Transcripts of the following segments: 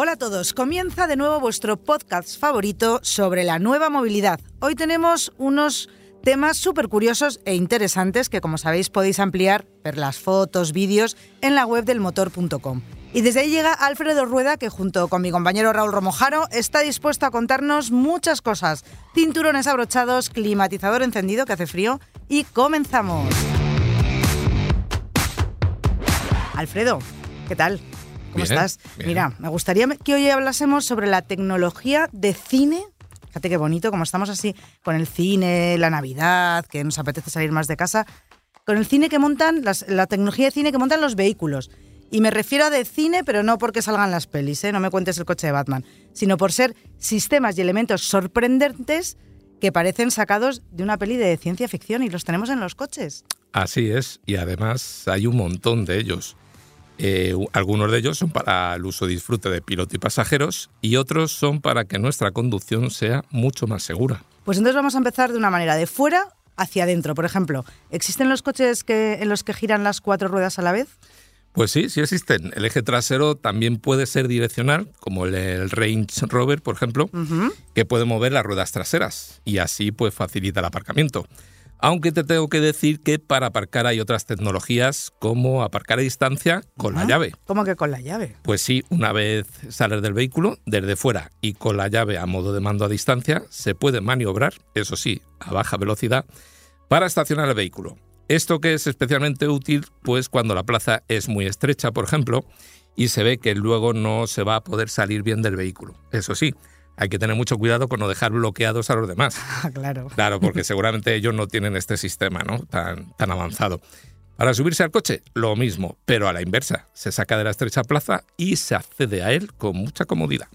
Hola a todos, comienza de nuevo vuestro podcast favorito sobre la nueva movilidad. Hoy tenemos unos temas súper curiosos e interesantes que como sabéis podéis ampliar, ver las fotos, vídeos en la web del motor.com. Y desde ahí llega Alfredo Rueda, que junto con mi compañero Raúl Romojaro está dispuesto a contarnos muchas cosas. Cinturones abrochados, climatizador encendido que hace frío y comenzamos. Alfredo, ¿qué tal? ¿Cómo Bien, estás? bien. Mira, me gustaría que hoy hablásemos sobre la tecnología de cine. Fíjate qué bonito, como estamos así con el cine, la Navidad, que nos apetece salir más de casa, con el cine que montan, las- la tecnología de cine que montan los vehículos. Y me refiero a de cine, pero no porque salgan las pelis, ¿eh? no me cuentes el coche de Batman, sino por ser sistemas y elementos sorprendentes que parecen sacados de una peli de ciencia ficción y los tenemos en los coches. Así es, y además hay un montón de ellos. Eh, algunos de ellos son para el uso y disfrute de piloto y pasajeros y otros son para que nuestra conducción sea mucho más segura. Pues entonces vamos a empezar de una manera de fuera hacia adentro. Por ejemplo, ¿existen los coches que, en los que giran las cuatro ruedas a la vez? Pues sí, sí existen. El eje trasero también puede ser direccional, como el, el Range Rover, por ejemplo, que puede mover las ruedas traseras y así pues facilita el aparcamiento. Aunque te tengo que decir que para aparcar hay otras tecnologías como aparcar a distancia con la Ah, llave. ¿Cómo que con la llave? Pues sí, una vez sales del vehículo, desde fuera y con la llave a modo de mando a distancia, se puede maniobrar, eso sí, a baja velocidad, para estacionar el vehículo. Esto que es especialmente útil, pues cuando la plaza es muy estrecha, por ejemplo, y se ve que luego no se va a poder salir bien del vehículo. Eso sí, hay que tener mucho cuidado con no dejar bloqueados a los demás. Ah, claro. Claro, porque seguramente ellos no tienen este sistema ¿no? tan, tan avanzado. Para subirse al coche, lo mismo, pero a la inversa. Se saca de la estrecha plaza y se accede a él con mucha comodidad.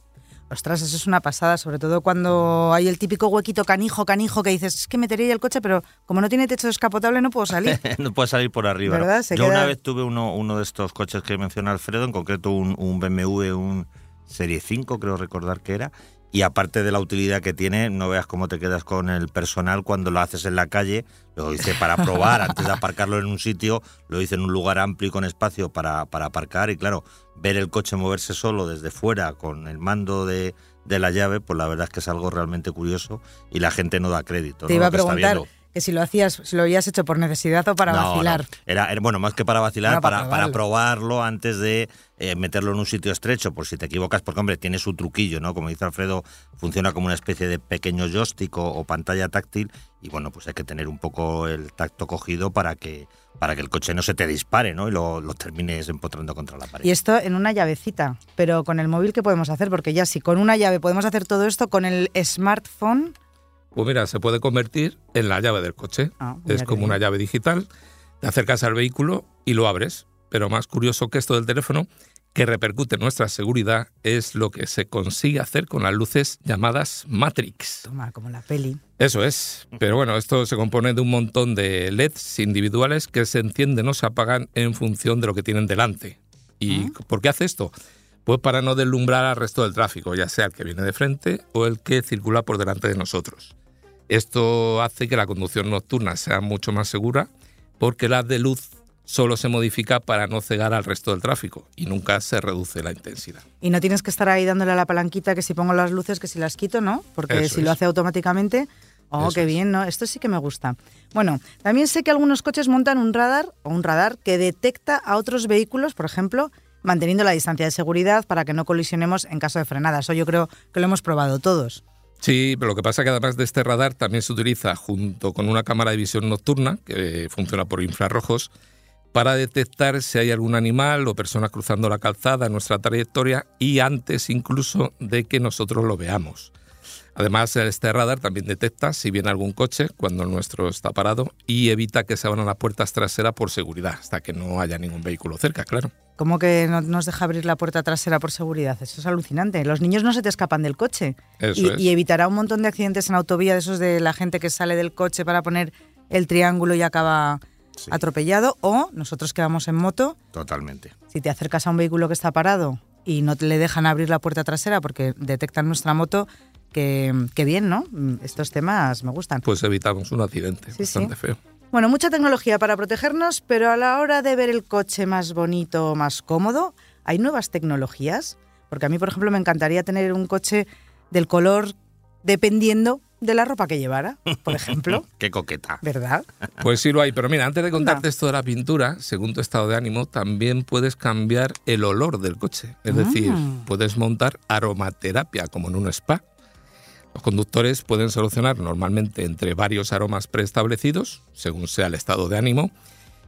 Ostras, eso es una pasada, sobre todo cuando hay el típico huequito canijo, canijo, que dices, es que metería el coche, pero como no tiene techo descapotable no puedo salir. no puede salir por arriba. ¿no? ¿Verdad? Se Yo queda- una vez tuve uno, uno de estos coches que menciona Alfredo, en concreto un, un BMW, un Serie 5, creo recordar que era. Y aparte de la utilidad que tiene, no veas cómo te quedas con el personal cuando lo haces en la calle. Lo hice para probar, antes de aparcarlo en un sitio, lo hice en un lugar amplio y con espacio para, para aparcar. Y claro, ver el coche moverse solo desde fuera con el mando de, de la llave, pues la verdad es que es algo realmente curioso y la gente no da crédito. Te ¿no? iba a Lo que está preguntar viendo. Que si lo hacías, si lo habías hecho por necesidad o para No, vacilar. no. Era, era- bueno, más que para vacilar, para para, para probarlo. probarlo antes de eh, meterlo en un sitio estrecho, por si te equivocas, porque hombre, tiene su truquillo, ¿no? Como dice Alfredo, funciona como una especie de pequeño joystick o, o pantalla táctil y bueno, pues hay que tener un poco el tacto cogido para que para que el coche no se te dispare, ¿no? Y lo, lo termines empotrando contra la pared. Y esto en una llavecita, pero con el móvil, ¿qué podemos hacer? Porque ya si con una llave podemos hacer todo esto, con el smartphone... Pues mira, se puede convertir en la llave del coche. Ah, es como una llave digital. Te acercas al vehículo y lo abres. Pero más curioso que esto del teléfono, que repercute en nuestra seguridad, es lo que se consigue hacer con las luces llamadas Matrix. Toma, como la peli. Eso es. Pero bueno, esto se compone de un montón de LEDs individuales que se encienden o se apagan en función de lo que tienen delante. ¿Y por qué hace esto? Pues para no deslumbrar al resto del tráfico, ya sea el que viene de frente o el que circula por delante de nosotros. Esto hace que la conducción nocturna sea mucho más segura porque la de luz solo se modifica para no cegar al resto del tráfico y nunca se reduce la intensidad. Y no tienes que estar ahí dándole a la palanquita que si pongo las luces, que si las quito, ¿no? Porque Eso si lo hace automáticamente... Oh, Eso qué es. bien, ¿no? Esto sí que me gusta. Bueno, también sé que algunos coches montan un radar o un radar que detecta a otros vehículos, por ejemplo, manteniendo la distancia de seguridad para que no colisionemos en caso de frenada. Eso yo creo que lo hemos probado todos. Sí, pero lo que pasa es que además de este radar también se utiliza junto con una cámara de visión nocturna que funciona por infrarrojos para detectar si hay algún animal o persona cruzando la calzada en nuestra trayectoria y antes incluso de que nosotros lo veamos. Además, este radar también detecta si viene algún coche cuando el nuestro está parado y evita que se abran las puertas traseras por seguridad, hasta que no haya ningún vehículo cerca, claro. ¿Cómo que no nos deja abrir la puerta trasera por seguridad? Eso es alucinante. Los niños no se te escapan del coche. Eso y, es. y evitará un montón de accidentes en autovía, de esos de la gente que sale del coche para poner el triángulo y acaba Sí. atropellado. O nosotros que vamos en moto, Totalmente. si te acercas a un vehículo que está parado y no te le dejan abrir la puerta trasera porque detectan nuestra moto, que, que bien, ¿no? Mm, Estos temas me gustan. Pues evitamos un accidente Sí, bastante sí. feo. Bueno, mucha tecnología para protegernos, pero a la hora de ver el coche más bonito, más cómodo, hay nuevas tecnologías. Porque a mí, por ejemplo, me encantaría tener un coche del color dependiendo de la ropa que llevara, por ejemplo. Qué coqueta. ¿Verdad? Pues sí lo hay, pero mira, antes de contarte Anda. esto de la pintura, según tu estado de ánimo, también puedes cambiar el olor del coche. Es decir, Mm. puedes montar aromaterapia como en un spa. Los conductores pueden solucionar normalmente entre varios aromas preestablecidos, según sea el estado de ánimo,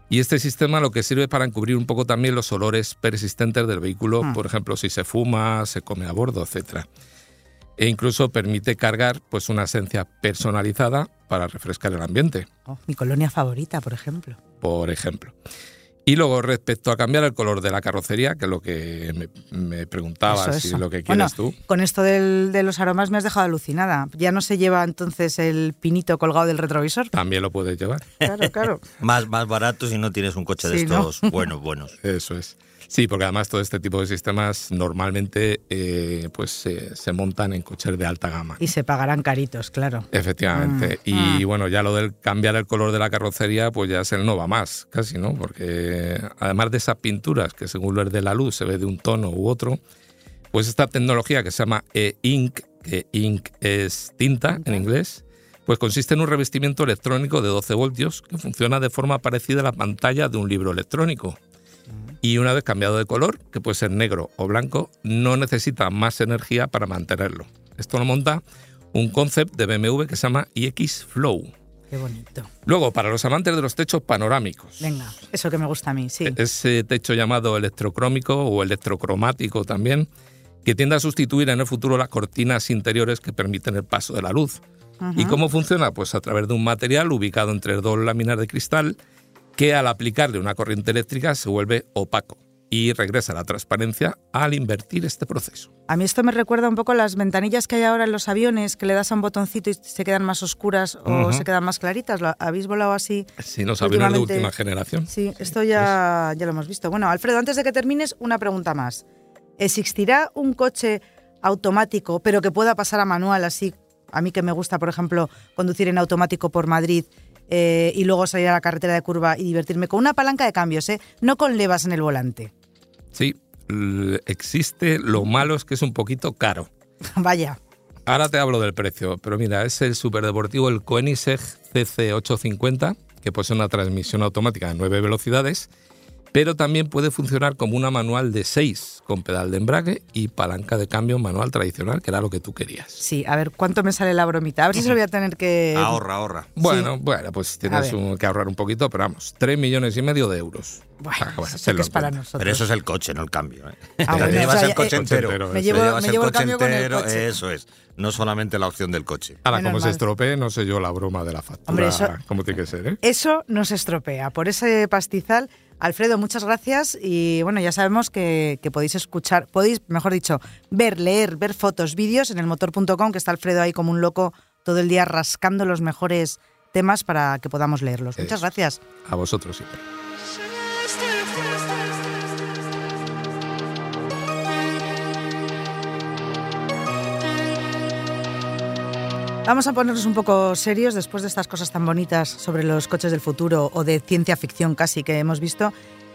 y este sistema lo que sirve para encubrir un poco también los olores persistentes del vehículo, Mm. por ejemplo, si se fuma, se come a bordo, etcétera. E incluso permite cargar pues una esencia personalizada para refrescar el ambiente Oh, mi colonia favorita, por ejemplo. por ejemplo. Y luego, respecto a cambiar el color de la carrocería, que es lo que me, me preguntabas Eso, si eso. es lo que Bueno, quieres tú. Con esto del- de los aromas me has dejado alucinada. Ya no se lleva entonces el pinito colgado del retrovisor. También lo puedes llevar. Claro, claro. Más, más barato si no tienes un coche de estos buenos, buenos. Eso es. Sí, porque además todo este tipo de sistemas normalmente eh, pues se- se montan en coches de alta gama. Y se pagarán caritos, claro. Efectivamente. Mm, Y bueno, ya lo del cambiar el color de la carrocería, pues ya es el no va más, casi, ¿no? Porque además de esas pinturas que según lo de la luz se ve de un tono u otro, pues esta tecnología que se llama e-ink, que ink es tinta en inglés, pues consiste en un revestimiento electrónico de 12 voltios que funciona de forma parecida a la pantalla de un libro electrónico. Y una vez cambiado de color, que puede ser negro o blanco, no necesita más energía para mantenerlo. Esto lo monta un concept de BMW que se llama iX Flow. Qué bonito. Luego, para los amantes de los techos panorámicos, Venga, eso que me gusta a mí, sí. ese techo llamado electrocrómico o electrocromático también, que tiende a sustituir en el futuro las cortinas interiores que permiten el paso de la luz. ¿Y cómo funciona? Pues a través de un material ubicado entre dos láminas de cristal que al aplicarle una corriente eléctrica se vuelve opaco y regresa la transparencia al invertir este proceso. A mí esto me recuerda un poco a las ventanillas que hay ahora en los aviones, que le das a un botoncito y se quedan más oscuras o se quedan más claritas. ¿Lo habéis volado así? Si nos aviones de última generación. Sí, esto ya, ya lo hemos visto. Bueno, Alfredo, antes de que termines, una pregunta más. ¿Existirá un coche automático, pero que pueda pasar a manual así? A mí que me gusta, por ejemplo, conducir en automático por Madrid eh, y luego salir a la carretera de curva y divertirme con una palanca de cambios, ¿eh? no con levas en el volante. Sí, existe, lo malo es que es un poquito caro. Vaya, Ahora te hablo del precio, pero mira, es el superdeportivo, el Koenigsegg CC850, que posee una transmisión automática de 9 velocidades, pero también puede funcionar como una manual de 6, con pedal de embrague y palanca de cambio manual tradicional, que era lo que tú querías. sí, a ver, ¿cuánto me sale la bromita? A ver si se lo voy a tener que... Ahorra, ahorra. Bueno, bueno, pues tienes un- que ahorrar un poquito, pero vamos, 3 millones y medio de euros. Bueno, Ah, bueno, eso es para nosotros. Pero eso es el coche, no el cambio. ¿eh? Ah, Te llevas o sea, el coche eh, entero. Me llevo, me el llevo el coche cambio con el entero, coche. Eso es. No solamente la opción del coche. Ahora, Menos como se estropee, no sé yo la broma de la factura, Hombre, eso- cómo tiene que ser, ¿eh? Eso nos estropea. Por ese pastizal, Alfredo, muchas gracias. Y bueno, ya sabemos que, que podéis escuchar, podéis, mejor dicho, ver, leer, ver fotos, vídeos en el motor.com, que está Alfredo ahí como un loco todo el día rascando los mejores temas para que podamos leerlos. Muchas gracias. A vosotros siempre. Vamos a ponernos un poco serios después de estas cosas tan bonitas sobre los coches del futuro o de ciencia ficción casi que hemos visto.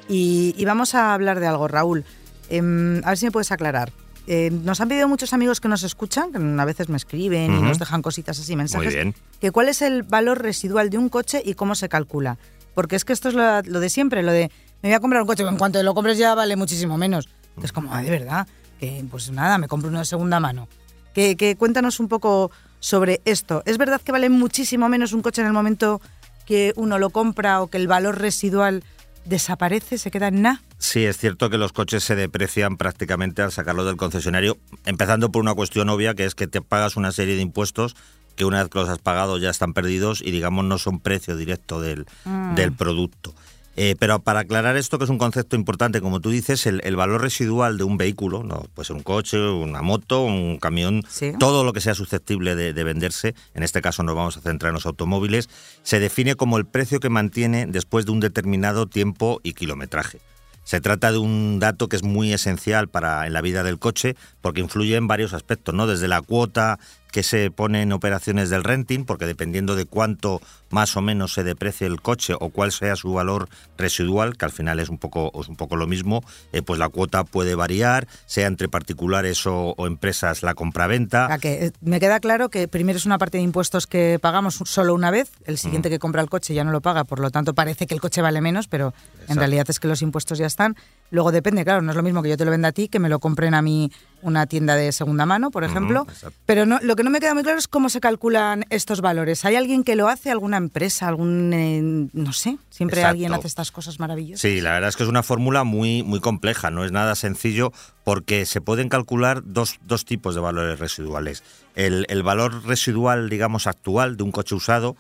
Y, y vamos a hablar de algo, Raúl. Em, a ver si me puedes aclarar. Eh, nos han pedido muchos amigos que nos escuchan, que a veces me escriben y nos dejan cositas así, mensajes. Muy bien. que cuál es el valor residual de un coche y cómo se calcula. Porque es que esto es lo, lo de siempre, lo de me voy a comprar un coche, pero en cuanto lo compres ya vale muchísimo menos. Es como, ah, de verdad, que pues nada, me compro uno de segunda mano. Que, que cuéntanos un poco sobre esto. ¿Es verdad que vale muchísimo menos un coche en el momento que uno lo compra o que el valor residual desaparece, se queda en nada. Sí, es cierto que los coches se deprecian prácticamente al sacarlo del concesionario, empezando por una cuestión obvia que es que te pagas una serie de impuestos que una vez que los has pagado ya están perdidos y digamos no son precio directo del, Mm. del producto. Eh, pero para aclarar esto, que es un concepto importante, como tú dices, el, el valor residual de un vehículo, no puede ser un coche, una moto, un camión, Sí. todo lo que sea susceptible de, de venderse, en este caso nos vamos a centrar en los automóviles, se define como el precio que mantiene después de un determinado tiempo y kilometraje. Se trata de un dato que es muy esencial para en la vida del coche porque influye en varios aspectos, ¿no? Desde la cuota que se pone en operaciones del renting, porque dependiendo de cuánto más o menos se deprecie el coche o cuál sea su valor residual, que al final es un poco, es un poco lo mismo, eh, pues la cuota puede variar, sea entre particulares o, o empresas la compraventa. A que eh, me queda claro que primero es una parte de impuestos que pagamos solo una vez, el siguiente que compra el coche ya no lo paga, por lo tanto parece que el coche vale menos, pero en realidad es que los impuestos ya están. Luego depende, claro, no es lo mismo que yo te lo venda a ti, que me lo compren a mí una tienda de segunda mano, por ejemplo. Pero no, lo que no me queda muy claro es cómo se calculan estos valores. ¿Hay alguien que lo hace, alguna empresa, algún, eh, no sé, siempre Exacto. alguien hace estas cosas maravillosas? Sí, la verdad es que es una fórmula muy, muy compleja, no es nada sencillo porque se pueden calcular dos, dos tipos de valores residuales. El, el valor residual, digamos, actual de un coche usado,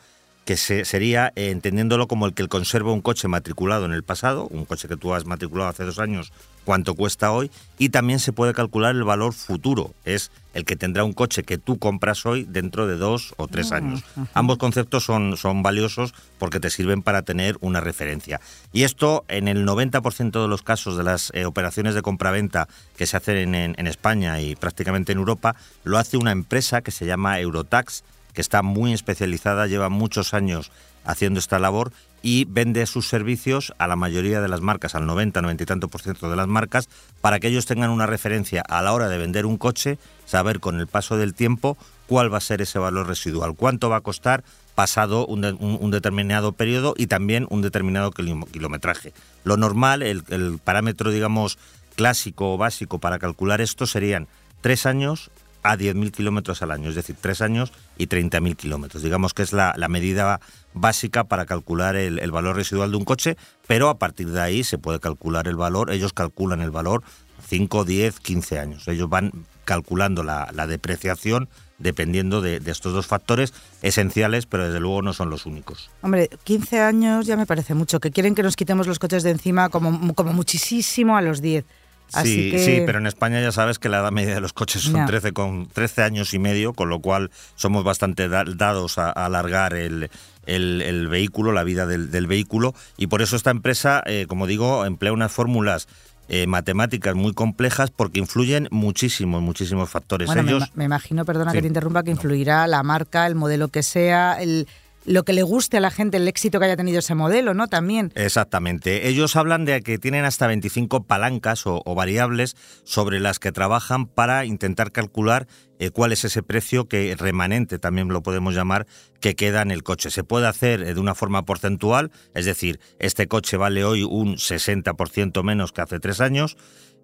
que se- sería eh, entendiéndolo como el que conserva un coche matriculado en el pasado, un coche que tú has matriculado hace dos años, cuánto cuesta hoy, y también se puede calcular el valor futuro, es el que tendrá un coche que tú compras hoy dentro de dos o tres años. Ambos conceptos son, son valiosos porque te sirven para tener una referencia. Y esto, en el 90% de los casos de las eh, operaciones de compraventa que se hacen en, en- en España y prácticamente en Europa, lo hace una empresa que se llama Eurotax, que está muy especializada, lleva muchos años haciendo esta labor y vende sus servicios a la mayoría de las marcas, al 90, 90 y tanto por ciento de las marcas, para que ellos tengan una referencia a la hora de vender un coche, saber con el paso del tiempo cuál va a ser ese valor residual, cuánto va a costar pasado un, de- un- un determinado periodo y también un determinado kilo- kilometraje. Lo normal, el, el parámetro, digamos, clásico o básico para calcular esto serían tres años a 10.000 kilómetros al año, es decir, tres años y 30.000 kilómetros. Digamos que es la, medida básica para calcular el, valor residual de un coche, pero a partir de ahí se puede calcular el valor, ellos calculan el valor 5, 10, 15 años. Ellos van calculando la, la depreciación dependiendo de, de estos dos factores esenciales, pero desde luego no son los únicos. Hombre, 15 años ya me parece mucho, que quieren que nos quitemos los coches de encima como, como muchísimo a los 10. Así Sí, que... sí, pero en España ya sabes que la edad media de los coches son Ya. 13, con 13 años y medio, con lo cual somos bastante da- dados a, a alargar el, el- el vehículo, la vida del, del vehículo, y por eso esta empresa, eh, como digo, emplea unas fórmulas eh, matemáticas muy complejas porque influyen muchísimos, muchísimos factores. Bueno, me, Ellos, me imagino, perdona Sí. que te interrumpa, que influirá la marca, el modelo que sea, el, lo que le guste a la gente, el éxito que haya tenido ese modelo, ¿no? También. Exactamente. Ellos hablan de que tienen hasta 25 palancas o, variables sobre las que trabajan para intentar calcular eh, cuál es ese precio que remanente, también lo podemos llamar, que queda en el coche. Se puede hacer eh, de una forma porcentual, es decir, este coche vale hoy un 60% menos que hace tres años.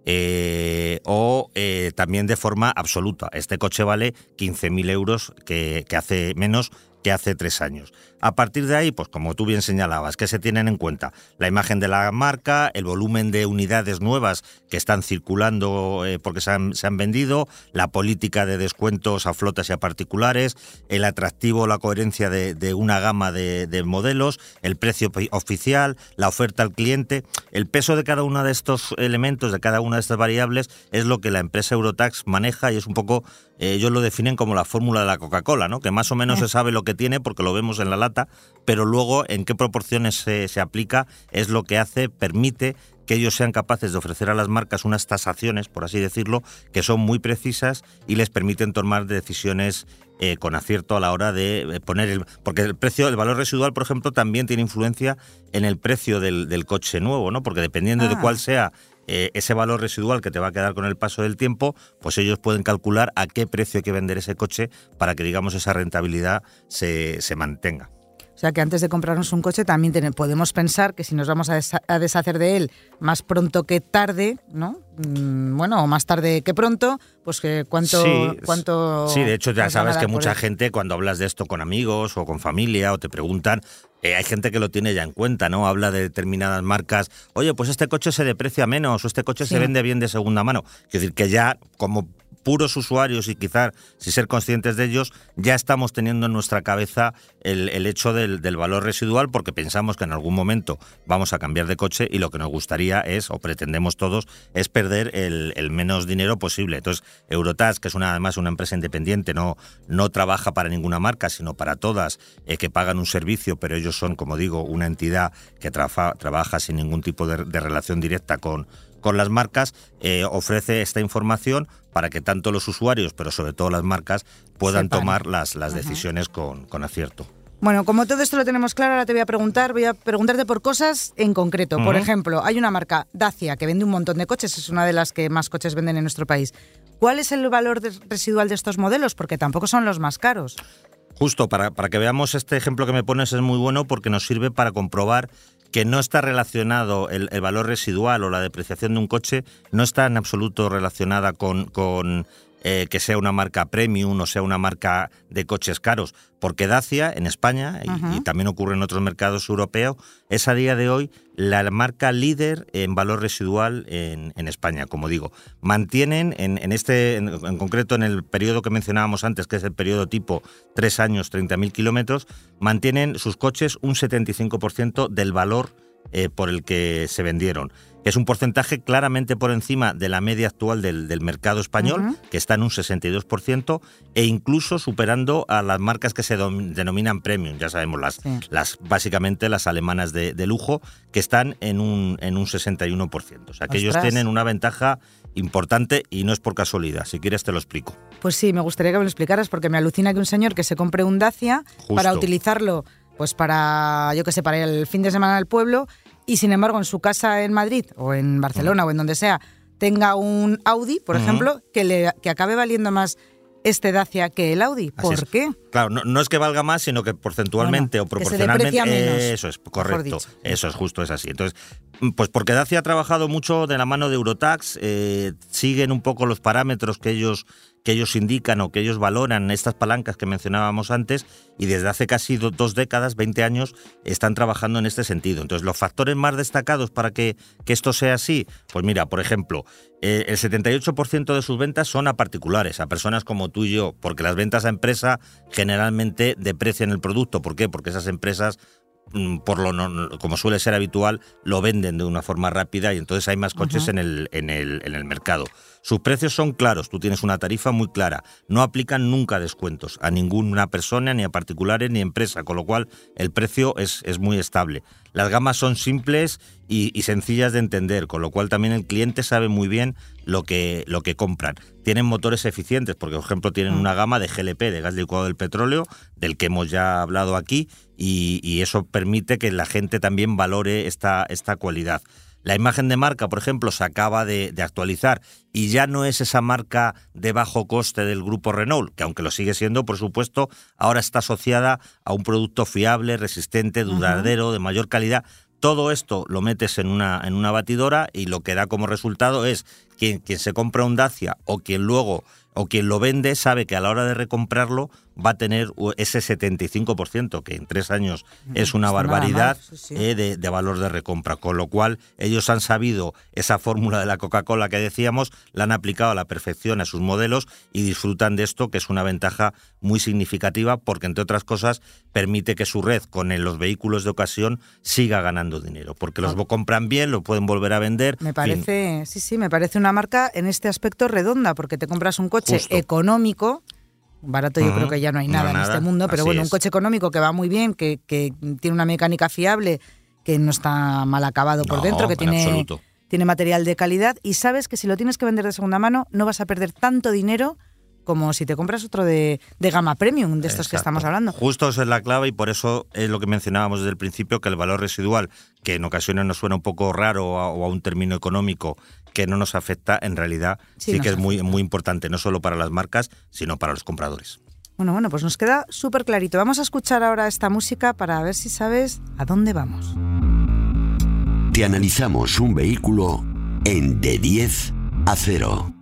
eh, o también de forma absoluta. Este coche vale 15.000 euros que hace menos que hace tres años. A partir de ahí, pues como tú bien señalabas, ¿qué se tienen en cuenta? La imagen de la marca, el volumen de unidades nuevas que están circulando eh, porque se han, se han vendido, la política de descuentos a flotas y a particulares, el atractivo, la coherencia de, de una gama de, de modelos, el precio oficial, la oferta al cliente. El peso de cada uno de estos elementos, de cada una de estas variables, es lo que la empresa Eurotax maneja y es un poco, eh, ellos lo definen como la fórmula de la Coca-Cola, ¿no? que más o menos se sabe lo que tiene porque lo vemos en la pero luego en qué proporciones se, se aplica es lo que hace, permite que ellos sean capaces de ofrecer a las marcas unas tasaciones, por así decirlo, que son muy precisas y les permiten tomar decisiones eh, con acierto a la hora de eh, poner el... Porque el precio, el valor residual, por ejemplo, también tiene influencia en el precio del, del coche nuevo, ¿no? Porque dependiendo de Ah. cuál sea eh, ese valor residual que te va a quedar con el paso del tiempo, pues ellos pueden calcular a qué precio hay que vender ese coche para que, digamos, esa rentabilidad se, se mantenga. O sea que antes de comprarnos un coche también podemos pensar que si nos vamos a, a, deshacer de él más pronto que tarde, ¿no? Mm, bueno, o más tarde que pronto, pues que cuánto... Sí, cuánto sí de hecho ya sabes que mucha gente cuando hablas de esto con amigos o con familia o te preguntan, eh, hay gente que lo tiene ya en cuenta, ¿no? Habla de determinadas marcas, oye, pues este coche se deprecia menos o este coche se vende bien de segunda mano. Quiero decir que ya como puros usuarios y quizás si ser conscientes de ellos, ya estamos teniendo en nuestra cabeza el, hecho del, valor residual porque pensamos que en algún momento vamos a cambiar de coche y lo que nos gustaría es, o pretendemos todos, es perder el, menos dinero posible. Entonces, Eurotax, que es una, además una empresa independiente, no, no trabaja para ninguna marca, sino para todas, eh, que pagan un servicio, pero ellos son, como digo, una entidad que trabaja sin ningún tipo de, relación directa con, con las marcas, eh, ofrece esta información para que tanto los usuarios, pero sobre todo las marcas, puedan tomar las, las decisiones con, con acierto. Bueno, como todo esto lo tenemos claro, ahora te voy a preguntar, voy a preguntarte por cosas en concreto. Por ejemplo, hay una marca, Dacia, que vende un montón de coches, es una de las que más coches venden en nuestro país. ¿Cuál es el valor residual de estos modelos? Porque tampoco son los más caros. Justo, para, para que veamos este ejemplo que me pones es muy bueno porque nos sirve para comprobar que no está relacionado el, valor residual o la depreciación de un coche, no está en absoluto relacionada con, eh, que sea una marca premium o sea una marca de coches caros, porque Dacia en España, y, también ocurre en otros mercados europeos, es a día de hoy la marca líder en valor residual en, España, como digo. Mantienen en, este, en, concreto en el periodo que mencionábamos antes, que es el periodo tipo 3 años, 30.000 kilómetros, mantienen sus coches un 75% del valor eh, por el que se vendieron es un porcentaje claramente por encima de la media actual del, mercado español, que está en un 62%, e incluso superando a las marcas que se denominan premium, ya sabemos, las, las básicamente las alemanas de, lujo, que están en un, en un 61%. O sea, que ellos tienen una ventaja importante y no es por casualidad. Si quieres te lo explico. Pues sí, me gustaría que me lo explicaras porque me alucina que un señor que se compre un Dacia para utilizarlo pues para, yo qué sé, para el fin de semana al pueblo y sin embargo en su casa en Madrid o en Barcelona o en donde sea tenga un Audi, por ejemplo, que, le, que acabe valiendo más este Dacia que el Audi. ¿Por qué? Claro, no, es que valga más, sino que porcentualmente o proporcionalmente. eso es correcto. Eso es justo, es así. Entonces, pues porque Dacia ha trabajado mucho de la mano de Eurotax, eh, siguen un poco los parámetros que ellos que ellos indican o que ellos valoran estas palancas que mencionábamos antes y desde hace casi dos décadas, 20 años, están trabajando en este sentido. Entonces, los factores más destacados para que, que esto sea así, pues mira, por ejemplo, eh, el 78% de sus ventas son a particulares, a personas como tú y yo, porque las ventas a empresa generalmente deprecian el producto. ¿Por qué? Porque esas empresas mm, por lo como suele ser habitual, lo venden de una forma rápida y entonces hay más coches en, el, en, el, en el mercado. Sus precios son claros, tú tienes una tarifa muy clara. No aplican nunca descuentos a ninguna persona, ni a particulares, ni a empresa, con lo cual el precio es, es muy estable. Las gamas son simples y, sencillas de entender, con lo cual también el cliente sabe muy bien lo que, lo que compran. Tienen motores eficientes, porque por ejemplo tienen mm. una gama de GLP, de gas licuado del petróleo, del que hemos ya hablado aquí, y, eso permite que la gente también valore esta, esta cualidad. La imagen de marca, por ejemplo, se acaba de, actualizar y ya no es esa marca de bajo coste del grupo Renault, que aunque lo sigue siendo, por supuesto, ahora está asociada a un producto fiable, resistente, duradero, de mayor calidad. Todo esto lo metes en una, en una batidora y lo que da como resultado es quien, quien se compra un Dacia o quien luego o quien lo vende sabe que a la hora de recomprarlo va a tener ese 75%, que en tres años es una barbaridad eh, de, valor de recompra. Con lo cual, ellos han sabido esa fórmula de la Coca-Cola que decíamos, la han aplicado a la perfección a sus modelos y disfrutan de esto, que es una ventaja muy significativa, porque entre otras cosas permite que su red con los vehículos de ocasión siga ganando dinero, porque los compran bien, lo pueden volver a vender. Me parece, sí, sí, me parece una marca en este aspecto redonda, porque te compras un coche económico. Barato yo creo que ya no hay nada, en este mundo, pero bueno, un coche económico que va muy bien, que, tiene una mecánica fiable, que no está mal acabado por dentro, que tiene, tiene material de calidad y sabes que si lo tienes que vender de segunda mano no vas a perder tanto dinero como si te compras otro de, gama premium, de estos que estamos hablando. Justo esa es la clave y por eso es lo que mencionábamos desde el principio, que el valor residual, que en ocasiones nos suena un poco raro o a un término económico que no nos afecta, en realidad sí, que es muy, muy importante, no solo para las marcas, sino para los compradores. Bueno, bueno, pues nos queda súper clarito. Vamos a escuchar ahora esta música para ver si sabes a dónde vamos. Te analizamos un vehículo en de 10 a 0.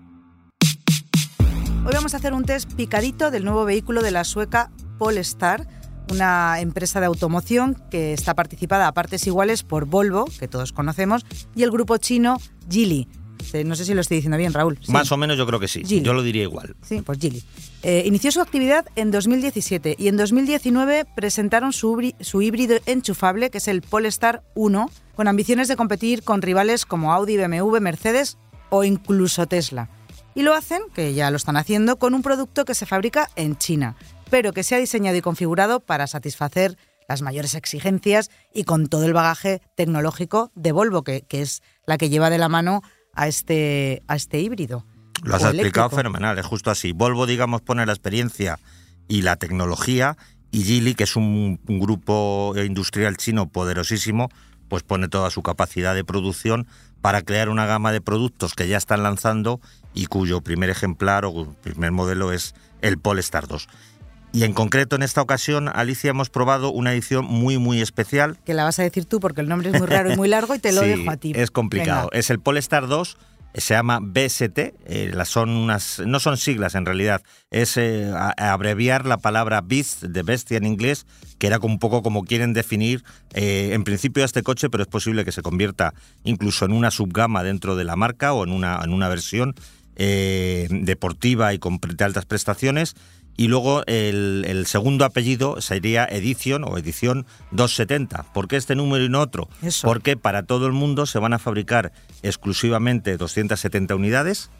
Hoy vamos a hacer un test picadito del nuevo vehículo de la sueca Polestar, una empresa de automoción que está participada a partes iguales por Volvo, que todos conocemos, y el grupo chino Geely. No sé si lo estoy diciendo bien, Raúl. Más o menos yo creo que sí. Yo lo diría igual. Sí, pues Geely. Eh, inició su actividad en 2017 y en 2019 presentaron su, su híbrido enchufable, que es el Polestar 1, con ambiciones de competir con rivales como Audi, BMW, Mercedes o incluso Tesla. Y lo hacen, que ya lo están haciendo, con un producto que se fabrica en China, pero que se ha diseñado y configurado para satisfacer las mayores exigencias y con todo el bagaje tecnológico de Volvo, que, que es la que lleva de la mano a este, a este híbrido. Lo has explicado fenomenal, es justo así. Volvo, digamos, pone la experiencia y la tecnología y Geely, que es un, grupo industrial chino poderosísimo, pues pone toda su capacidad de producción para crear una gama de productos que ya están lanzando y cuyo primer ejemplar o primer modelo es el Polestar 2. Y en concreto en esta ocasión, Alicia, hemos probado una edición muy, muy especial. Que la vas a decir tú porque el nombre es muy raro y muy largo y te lo dejo a ti. Es complicado. Es el Polestar 2 se llama BST, eh, son unas, no son siglas en realidad, es eh, abreviar la palabra beast, de bestia en inglés, que era un poco como quieren definir eh, en principio este coche, pero es posible que se convierta incluso en una subgama dentro de la marca o en una, en una versión deportiva y con altas prestaciones y luego el, segundo apellido sería Edición o Edición 270. ¿Por qué este número y no otro? Porque para todo el mundo se van a fabricar exclusivamente 270 unidades,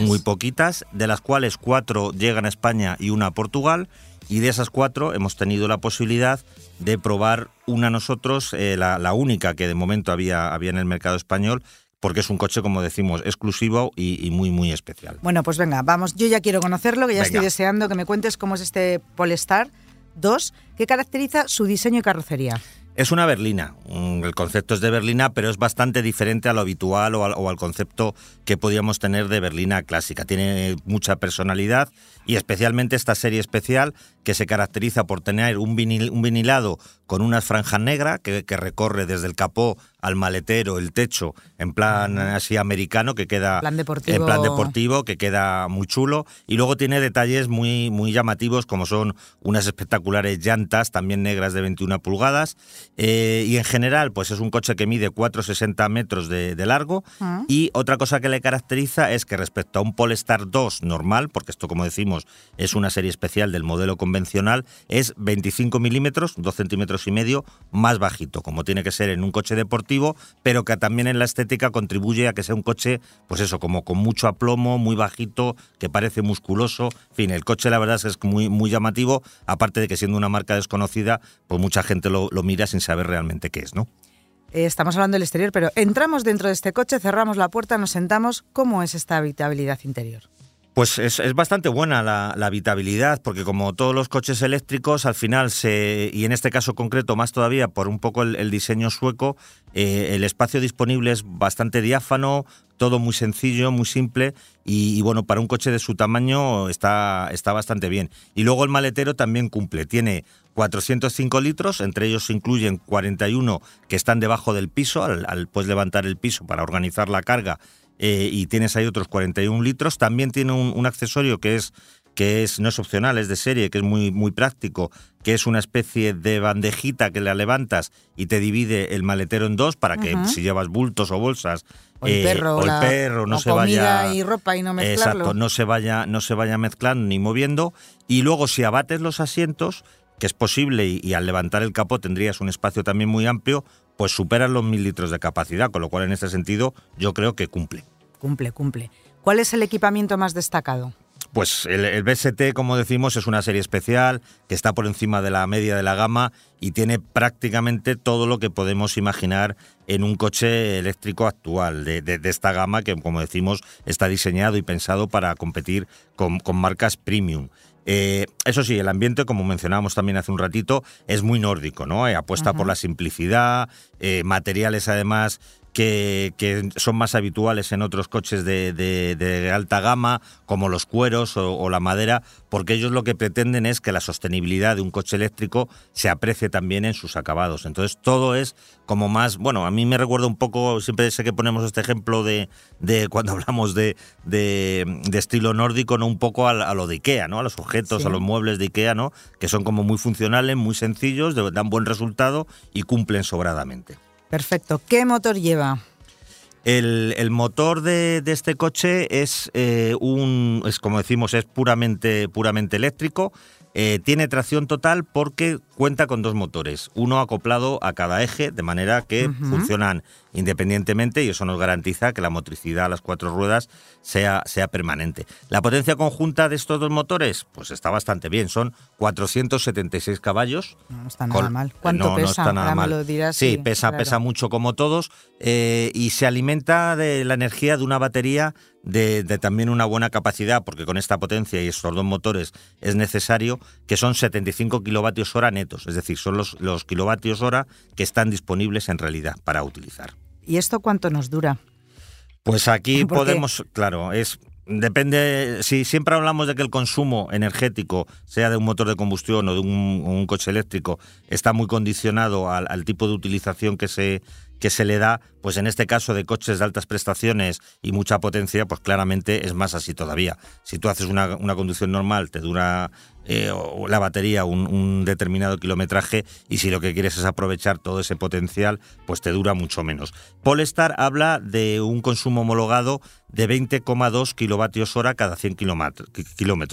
muy poquitas, de las cuales cuatro llegan a España y una a Portugal. Y de esas cuatro hemos tenido la posibilidad de probar una nosotros, eh, la, la, única que de momento había, había en el mercado español, porque es un coche, como decimos, exclusivo y, muy, muy especial. Bueno, pues venga, vamos, yo ya quiero conocerlo, que ya estoy deseando que me cuentes cómo es este Polestar 2, qué caracteriza su diseño y carrocería. Es una berlina. El concepto es de berlina, pero es bastante diferente a lo habitual o al, concepto que podíamos tener de berlina clásica. Tiene mucha personalidad y especialmente esta serie especial que se caracteriza por tener un, un vinilado con unas franjas negras que, recorre desde el capó al maletero, el techo, en plan así americano, que queda plan deportivo. en plan deportivo, que queda muy chulo. Y luego tiene detalles muy, muy llamativos, como son unas espectaculares llantas, también negras de 21 pulgadas. Eh, y en general, pues es un coche que mide 4,60 metros de, largo. Ah. Y otra cosa que le caracteriza es que respecto a un Polestar 2 normal, porque esto, como decimos, es una serie especial del modelo convencional, es 25 milímetros, 2 centímetros y medio, más bajito, como tiene que ser en un coche deportivo, pero que también en la estética contribuye a que sea un coche, pues eso, como con mucho aplomo, muy bajito, que parece musculoso. En fin, el coche la verdad es muy, muy llamativo, aparte de que siendo una marca desconocida, pues mucha gente lo, mira sin saber realmente qué es, ¿no? Eh, estamos hablando del exterior, pero entramos dentro de este coche, cerramos la puerta, nos sentamos. ¿Cómo es esta habitabilidad interior? Pues es, bastante buena la, habitabilidad, porque como todos los coches eléctricos, al final, se, y en este caso concreto más todavía por un poco el, diseño sueco, eh, el espacio disponible es bastante diáfano, todo muy sencillo, muy simple, y, bueno, para un coche de su tamaño está, está bastante bien. Y luego el maletero también cumple, tiene 405 litros, entre ellos se incluyen 41 que están debajo del piso, al, al pues levantar el piso para organizar la carga eh, y tienes ahí otros 41 litros. También tiene un, accesorio que es que es, no es opcional, es de serie, que es muy, muy práctico, que es una especie de bandejita que la levantas y te divide el maletero en dos para que si llevas bultos o bolsas o el perro, el perro no se vaya y ropa y no mezclarlo. Exacto, no se vaya no se vaya mezclando ni moviendo y luego si abates los asientos, que es posible y, y al levantar el capó tendrías un espacio también muy amplio, pues superan los mil litros de capacidad, con lo cual en este sentido yo creo que cumple. Cumple, cumple. ¿Cuál es el equipamiento más destacado? Pues el, BST, como decimos, es una serie especial que está por encima de la media de la gama y tiene prácticamente todo lo que podemos imaginar en un coche eléctrico actual de, esta gama que, como decimos, está diseñado y pensado para competir con, marcas premium. Eh, eso sí, el ambiente, como mencionábamos también hace un ratito, es muy nórdico, ¿no? Eh, apuesta por la simplicidad, eh, materiales además que, son más habituales en otros coches de, alta gama, como los cueros o, la madera, porque ellos lo que pretenden es que la sostenibilidad de un coche eléctrico se aprecie también en sus acabados. Entonces todo es como más, bueno, a mí me recuerda un poco, siempre sé que ponemos este ejemplo de, cuando hablamos de, estilo nórdico, ¿no? Un poco a, lo de Ikea, ¿no? A los objetos, a los muebles de Ikea, ¿no? Que son como muy funcionales, muy sencillos, dan buen resultado y cumplen sobradamente. Perfecto. ¿Qué motor lleva? El, motor de, este coche es eh, un, es como decimos, es puramente, puramente eléctrico. Eh, tiene tracción total porque cuenta con dos motores, uno acoplado a cada eje, de manera que funcionan independientemente y eso nos garantiza que la motricidad a las cuatro ruedas sea, sea permanente. La potencia conjunta de estos dos motores, pues está bastante bien, son 476 caballos. No está nada mal. ¿Cuánto pesa? está nada mal. sí, pesa, pesa mucho como todos eh, y se alimenta de la energía de una batería de, también una buena capacidad, porque con esta potencia y estos dos motores es necesario, que son 75 kilovatios hora netos, es decir, son los, los kilovatios hora que están disponibles en realidad para utilizar. ¿Y esto cuánto nos dura? Pues aquí podemos, claro, es Depende, si siempre hablamos de que el consumo energético, sea de un motor de combustión o de un, coche eléctrico, está muy condicionado al, tipo de utilización que se, que se le da, pues en este caso de coches de altas prestaciones y mucha potencia, pues claramente es más así todavía. Si tú haces una, conducción normal, te dura eh, la batería un, determinado kilometraje y si lo que quieres es aprovechar todo ese potencial, pues te dura mucho menos. Polestar habla de un consumo homologado de 20,2 kilovatios hora cada 100 kilómetros.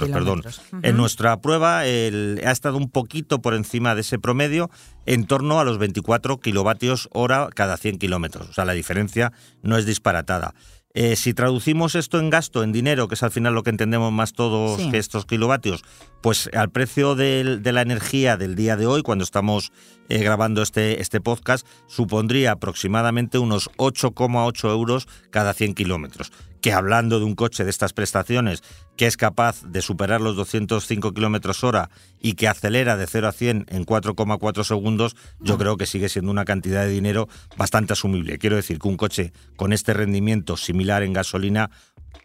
Perdón. En nuestra prueba ha estado un poquito por encima de ese promedio, en torno a los 24 kilovatios hora cada 100 kilómetros. O sea, la diferencia no es disparatada. Eh, si traducimos esto en gasto, en dinero, que es al final lo que entendemos más todos que estos kilovatios, pues al precio de, la energía del día de hoy, cuando estamos eh, grabando este, este podcast, supondría aproximadamente unos 8,8 euros cada 100 kilómetros que hablando de un coche de estas prestaciones que es capaz de superar los 205 kilómetros hora y que acelera de 0 a 100 en 4,4 segundos, yo creo que sigue siendo una cantidad de dinero bastante asumible. Quiero decir que un coche con este rendimiento similar en gasolina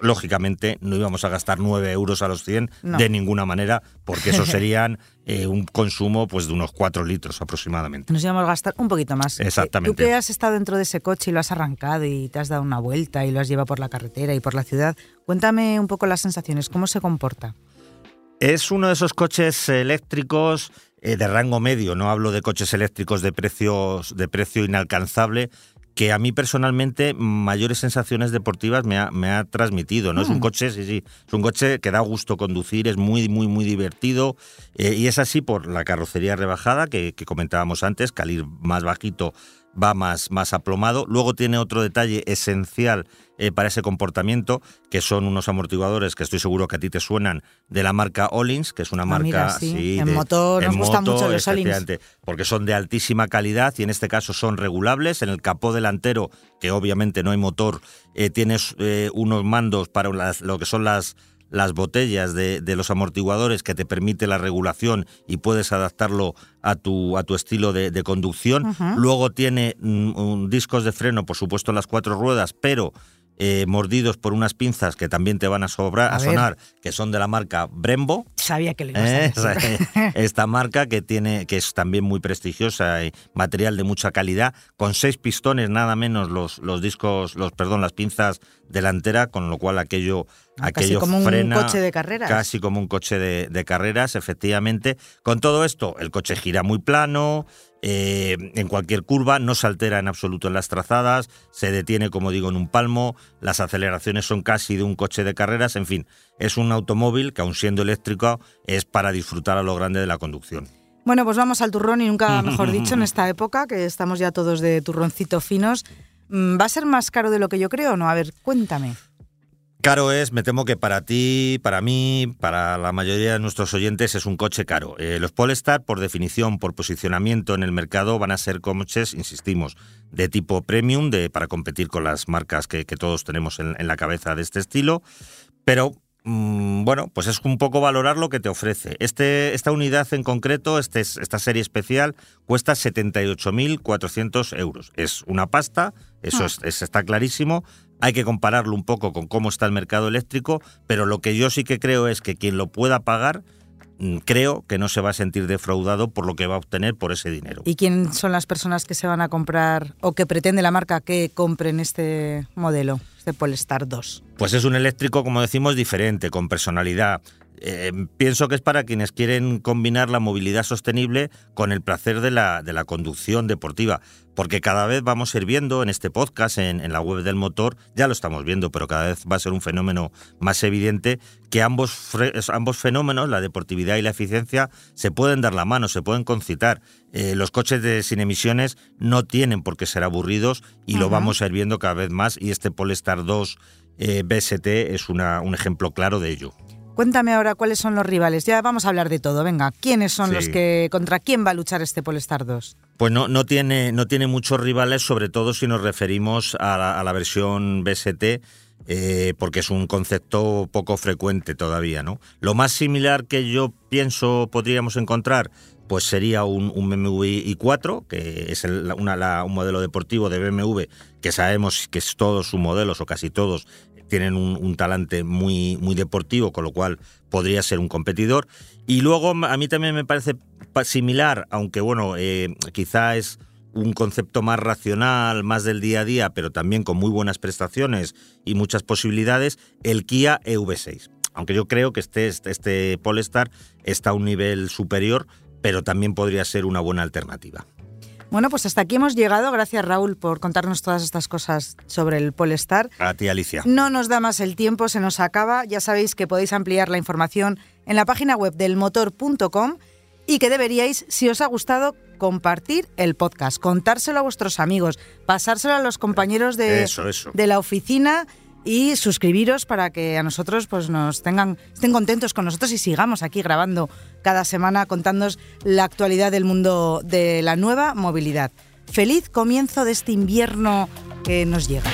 lógicamente no íbamos a gastar 9 euros a los 100 de ninguna manera, porque eso serían eh, un consumo pues de unos 4 litros aproximadamente. Nos íbamos a gastar un poquito más. Exactamente. Tú que has estado dentro de ese coche y lo has arrancado y te has dado una vuelta y lo has llevado por la carretera y por la ciudad, cuéntame un poco las sensaciones, ¿cómo se comporta? Es uno de esos coches eléctricos eh, de rango medio, no hablo de coches eléctricos de precios de precio inalcanzable, que a mí personalmente mayores sensaciones deportivas me ha, me ha transmitido. ¿no? Es un mm. coche, sí, sí, es un coche que da gusto conducir, es muy, muy, muy divertido. Eh, y es así por la carrocería rebajada que, que comentábamos antes, que al ir más bajito va más, más aplomado. Luego tiene otro detalle esencial eh, para ese comportamiento, que son unos amortiguadores que estoy seguro que a ti te suenan de la marca Olins, que es una ah, marca sí. en motor, nos gustan mucho los Olins. Porque son de altísima calidad y en este caso son regulables. En el capó delantero, que obviamente no hay motor, eh, tienes eh, unos mandos para lo que son las las botellas de, los amortiguadores que te permite la regulación y puedes adaptarlo a tu, a tu estilo de, conducción. Luego tiene mm, discos de freno, por supuesto, en las cuatro ruedas, pero eh, mordidos por unas pinzas que también te van a, sobrar, a, sonar, que son de la marca Brembo. Sabía que le iba a eh, Esta marca que tiene, que es también muy prestigiosa y material de mucha calidad, con seis pistones nada menos los, los discos, los, perdón, las pinzas delantera, con lo cual aquello, aquello como frena, un coche de carreras. Casi como un coche de, de carreras, efectivamente. Con todo esto, el coche gira muy plano, eh, en cualquier curva, no se altera en absoluto en las trazadas, se detiene, como digo, en un palmo, las aceleraciones son casi de un coche de carreras, en fin, es un automóvil que aun siendo eléctrico es para disfrutar a lo grande de la conducción. Bueno, pues vamos al turrón y nunca mejor dicho en esta época, que estamos ya todos de turroncito finos. Mm, ¿Va a ser más caro de lo que yo creo o no? A ver, cuéntame. Caro es, me temo que para ti, para mí, para la mayoría de nuestros oyentes es un coche caro. Eh, los Polestar, por definición, por posicionamiento en el mercado, van a ser coches, insistimos, de tipo premium, de, para competir con las marcas que, todos tenemos en, la cabeza de este estilo. Pero mm, bueno, pues es un poco valorar lo que te ofrece. Este, esta unidad en concreto, este, esta serie especial, cuesta 78.400 euros. Es una pasta, eso Ah. es- está clarísimo. Hay que compararlo un poco con cómo está el mercado eléctrico, pero lo que yo sí que creo es que quien lo pueda pagar, mm, creo que no se va a sentir defraudado por lo que va a obtener por ese dinero. ¿Y quién son las personas que se van a comprar o que pretende la marca que compren este modelo, este Polestar 2? Pues es un eléctrico, como decimos, diferente, con personalidad. Eh, pienso que es para quienes quieren combinar la movilidad sostenible con el placer de la, de la conducción deportiva. Porque cada vez vamos a ir viendo en este podcast, en, en la web del motor, ya lo estamos viendo, pero cada vez va a ser un fenómeno más evidente que ambos, ambos fenómenos, la deportividad y la eficiencia, se pueden dar la mano, se pueden concitar. Eh, los coches de, sin emisiones no tienen por qué ser aburridos y lo vamos a ir viendo cada vez más y este Polestar 2 eh, BST es una, un ejemplo claro de ello. Cuéntame ahora cuáles son los rivales. Ya vamos a hablar de todo. Venga, ¿quiénes son Sí. los que contra quién va a luchar este Polestar 2? Pues no, no, tiene, no tiene muchos rivales, sobre todo si nos referimos a la, a la versión BST, eh, porque es un concepto poco frecuente todavía. ¿no? Lo más similar que yo pienso podríamos encontrar pues sería un, un BMW i4, que es el- una- la- un modelo deportivo de BMW que sabemos que es todos sus modelos o casi todos tienen un, talante muy, muy deportivo, con lo cual podría ser un competidor. Y luego a mí también me parece pa- similar, aunque bueno, eh, quizá es un concepto más racional, más del día a día, pero también con muy buenas prestaciones y muchas posibilidades, el Kia EV6. Aunque yo creo que este, este, este Polestar está a un nivel superior, pero también podría ser una buena alternativa. Bueno, pues hasta aquí hemos llegado. Gracias Raúl por contarnos todas estas cosas sobre el Polestar. A ti, Alicia. No nos da más el tiempo, se nos acaba. Ya sabéis que podéis ampliar la información en la página web del motor.com y que deberíais, si os ha gustado, compartir el podcast, contárselo a vuestros amigos, pasárselo a los compañeros de, Eso, eso. de la oficina y suscribiros para que a nosotros pues nos tengan estén contentos con nosotros y sigamos aquí grabando cada semana contándoos la actualidad del mundo de la nueva movilidad. Feliz comienzo de este invierno que nos llega.